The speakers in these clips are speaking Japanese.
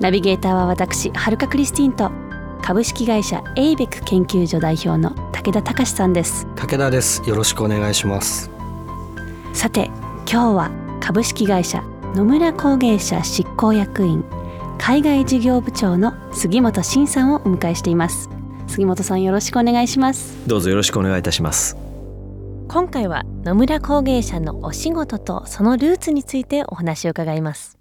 ナビゲーターは私はるかクリスティンと株式会社エイベック研究所代表の武田隆さんです。武田です。よろしくお願いします。さて今日は株式会社野村工芸社執行役員海外事業部長の杉本真さんをお迎えしています。杉本さんよろしくお願いします。どうぞよろしくお願いいたします。今回は野村工芸社のお仕事とそのルーツについてお話を伺います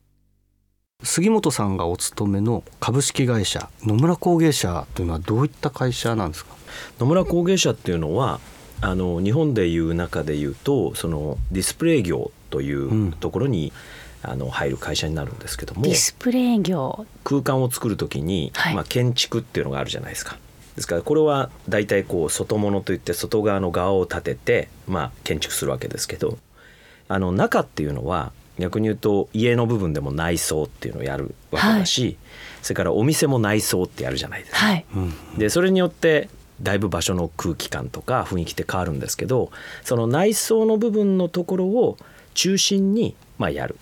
杉本さんがお勤めの株式会社野村工芸社というのはどういった会社なんですか？野村工芸社っていうのはあの日本でいう中でいうとそのディスプレイ業というところに、うん、あの入る会社になるんですけどもディスプレイ業。空間を作る時に、はい、まあ、建築っていうのがあるじゃないですか。ですからこれは大体こう外物といって外側の側を立てて、まあ、建築するわけですけどあの中っていうのは逆に言うと家の部分でも内装っていうのをやるわけだし、はい、それからお店も内装ってやるじゃないですか。はい、でそれによってだいぶ場所の空気感とか雰囲気って変わるんですけどその内装の部分のところを中心にまあやる。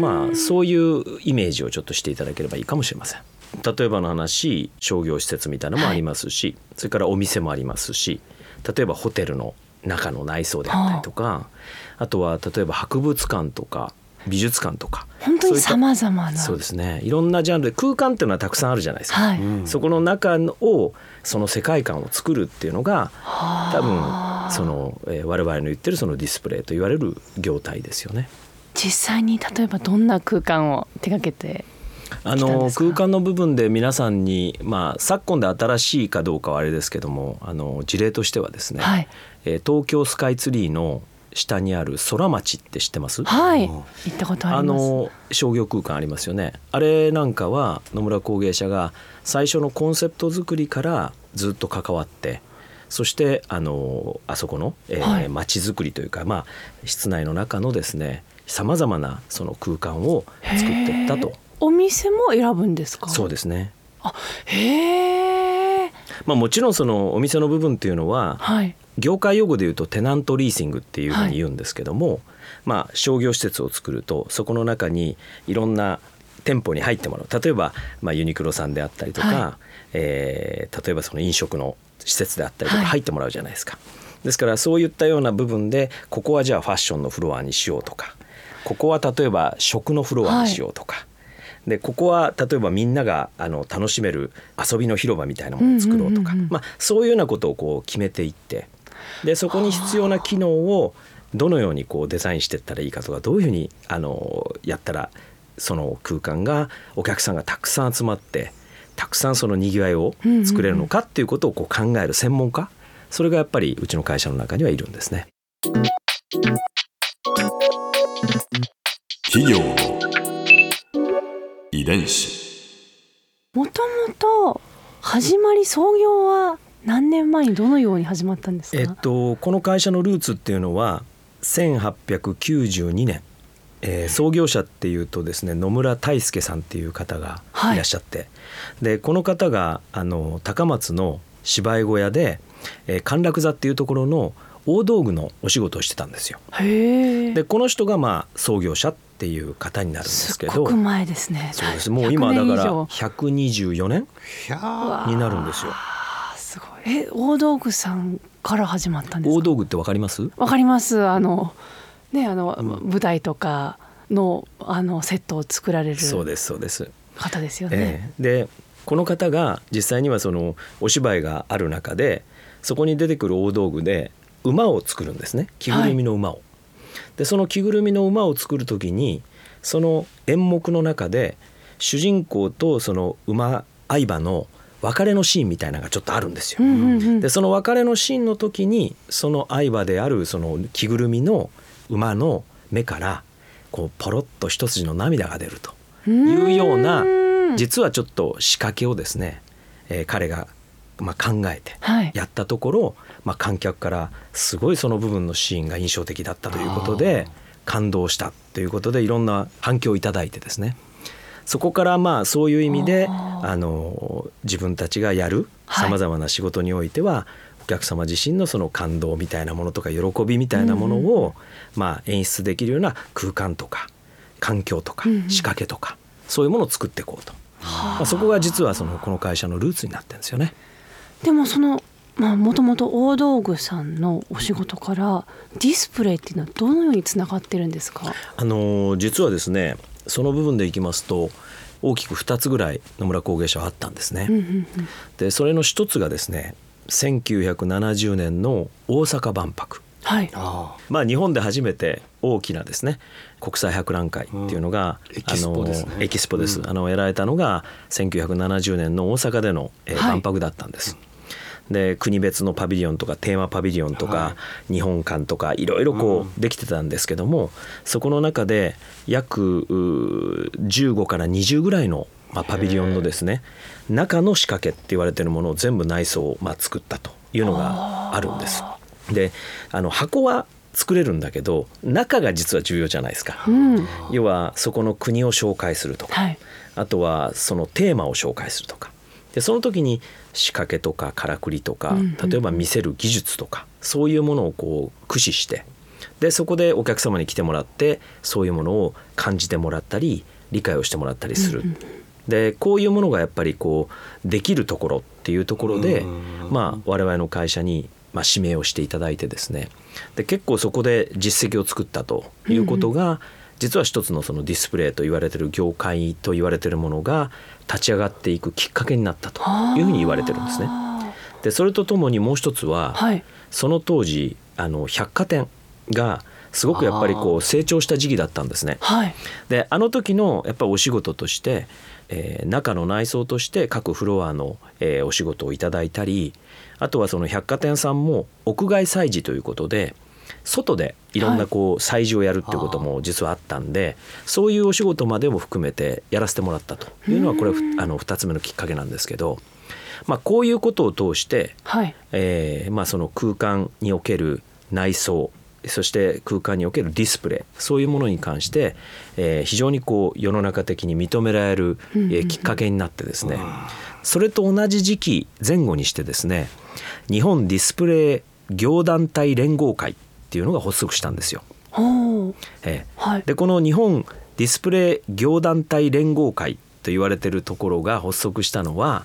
まあそういうイメージをちょっとしていただければいいかもしれません。例えばの話商業施設みたいなのもありますし、はい、それからお店もありますし例えばホテルの中の内装であったりとかあとは例えば博物館とか美術館とか本当にさまざまな。そうですね。いろんなジャンルで空間っていうのはたくさんあるじゃないですか、はい、そこの中をその世界観を作るっていうのが多分その、えー、我々の言ってるそのディスプレイと言われる業態ですよね。実際に例えばどんな空間を手掛けてあの空間の部分で皆さんに、まあ、昨今で新しいかどうかはあれですけどもあの事例としてはですね、はい、えー、東京スカイツリーの下にある空町って知ってます？はい。行ったことあの商業空間ありますよね。あれなんかは野村工芸社が最初のコンセプト作りからずっと関わってそしてあのあそこの、えーはい、町づくりというか、まあ、室内の中のですねさまざまなその空間を作っていったと。お店も選ぶんですか？そうですね。あへえ、まあ、もちろんそのお店の部分っていうのは、はい、業界用語で言うとテナントリーシングっていうふうに言うんですけども、はい、まあ、商業施設を作るとそこの中にいろんな店舗に入ってもらう。例えば、まあ、ユニクロさんであったりとか、はい、えー、例えばその飲食の施設であったりとか入ってもらうじゃないですか。はい、ですからそういったような部分でここはじゃあファッションのフロアにしようとかここは例えば食のフロアにしようとか。はい。でここは例えばみんながあの楽しめる遊びの広場みたいなものを作ろうとか、まあ、そういうようなことをこう決めていってでそこに必要な機能をどのようにこうデザインしていったらいいかとかどういうふうにあのやったらその空間がお客さんがたくさん集まってたくさんそのにぎわいを作れるのかっていうことをこう考える専門家それがやっぱりうちの会社の中にはいるんですね。企業の遺伝子もともと始まり創業は何年前にどのように始まったんですか、えっと、この会社のルーツっていうのは1892年、えー、創業者っていうとですね野村大輔さんっていう方がい。らっしゃって、はい、でこの方があの高松の芝居小屋で、えー、陥落座っていうところの大道具のお仕事をしてたんですよ。でこの人がまあ創業者っていう方になるんですけど。前ですね。そうです。もう今だから124年になるんですよ。え大道具さんから始まったんです大道具ってわかります？わかります。あのねあの、うん、舞台とかのあのセットを作られるそうですそうです。方ですよね。えー、でこの方が実際にはそのお芝居がある中でそこに出てくる大道具で馬を作るんですね。着ぐるみの馬を。はい、でその着ぐるみの馬を作る時にその演目の中で主人公とその馬相場の別れのシーンみたいなのがちょっとあるんですよ。でその別れのシーンの時にその相場であるその着ぐるみの馬の目からこうポロッと一筋の涙が出るというような実はちょっと仕掛けをですね、えー、彼がまあ考えてやったところ、はい、まあ、観客からすごいその部分のシーンが印象的だったということで感動したということでいろんな反響をいただいてですねそこからまあそういう意味であの自分たちがやるさまざまな仕事においては、お客様自身のその感動みたいなものとか喜びみたいなものを、まあ、演出できるような空間とか環境とか仕掛けとか、そういうものを作っていこうと、まあ、そこが実はそのこの会社のルーツになってるんですよね。でもそのまあもともと大道具さんのお仕事からディスプレイっていうのはどのようにつながってるんですか？あの実はですねその部分でいきますと大きく2つぐらい野村工芸社はあったんですね。でそれの一つがですね1970年の大阪万博。はい、まあ日本で初めて大きなですね国際博覧会っていうのが、うん、エキスポです、ね、エキスポです、うん、あのやられたのが1970年の大阪での、えー、万博だったんです。はいで国別のパビリオンとかテーマパビリオンとか、日本館とかいろいろこうできてたんですけども、そこの中で約15から20ぐらいのまあ、パビリオンのですね中の仕掛けって言われてるものを全部内装をまあ作ったというのがあるんです。であの箱は作れるんだけど中が実は重要じゃないですか、うん、要はそこの国を紹介するとか、はい、あとはそのテーマを紹介するとかでその時に仕掛けとかからくりとか、例えば見せる技術とかそういうものをこう駆使してでそこでお客様に来てもらってそういうものを感じてもらったり理解をしてもらったりする。でこういうものがやっぱりこうできるところっていうところで、まあ、我々の会社にまあ指名をしていただいてですね。で結構そこで実績を作ったということが、実は一つのそのディスプレイと言われてる業界と言われてるものが立ち上がっていくきっかけになったというふうに言われてるんですね。でそれとともにもう一つは、はい、その当時あの百貨店がすごくやっぱりこう成長した時期だったんですね。はい、であの時のやっぱりお仕事として、えー、中の内装として各フロアの、えー、お仕事をいただいたりあとはその百貨店さんも屋外催事ということで外でいろんなこう催事をやるっていうことも実はあったんで、はい、そういうお仕事までも含めてやらせてもらったというのはこれあの2つ目のきっかけなんですけど。まあ、こういうことを通して、はい、えー、まあ、その空間における内装そして空間におけるディスプレイそういうものに関して、えー、非常にこう世の中的に認められる、えー、きっかけになってですね、それと同じ時期前後にしてですね日本ディスプレイ業団体連合会っていうのが発足したんですよ。えーはい、でこの日本ディスプレイ業団体連合会と言われてるところが発足したのは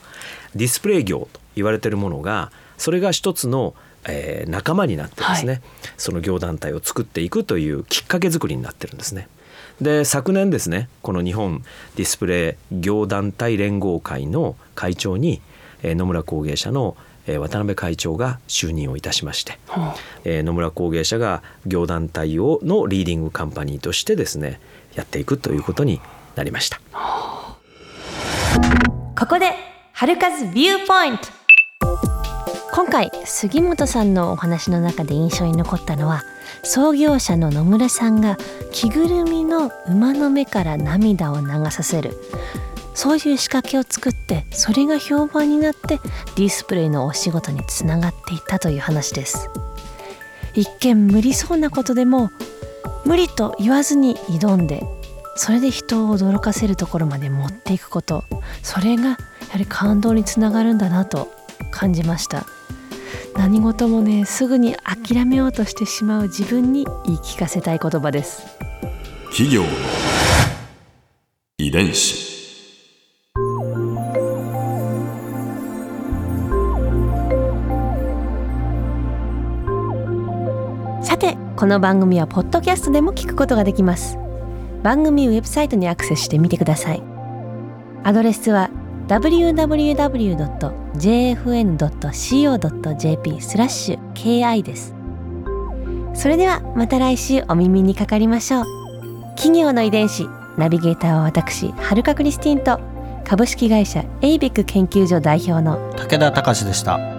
ディスプレイ業と言われてるものがそれが一つのえー、仲間になってですね、はい、その業団体を作っていくというきっかけ作りになってるんですね。で昨年ですねこの日本ディスプレイ業団体連合会の会長に、えー、野村工芸社の渡辺会長が就任をいたしまして、はあ、えー、野村工芸社が業団体をのリーディングカンパニーとしてですねやっていくということになりました。はあ、ここで春風ビューポイント今回杉本さんのお話の中で印象に残ったのは創業者の野村さんが着ぐるみの馬の目から涙を流させるそういう仕掛けを作ってそれが評判になってディスプレイのお仕事につながっていったという話です。一見無理そうなことでも無理と言わずに挑んでそれで人を驚かせるところまで持っていくことそれがやはり感動につながるんだなと感じました。何事もねすぐに諦めようとしてしまう自分に言い聞かせたい言葉です。企業の遺伝子。さてこの番組はポッドキャストでも聞くことができます。番組ウェブサイトにアクセスしてみてください。アドレスは www.jfn.co.jp スラッシュ KI です。それではまた来週お耳にかかりましょう。企業の遺伝子ナビゲーターは私はるかクリスティンと株式会社エイベック研究所代表の武田隆でした。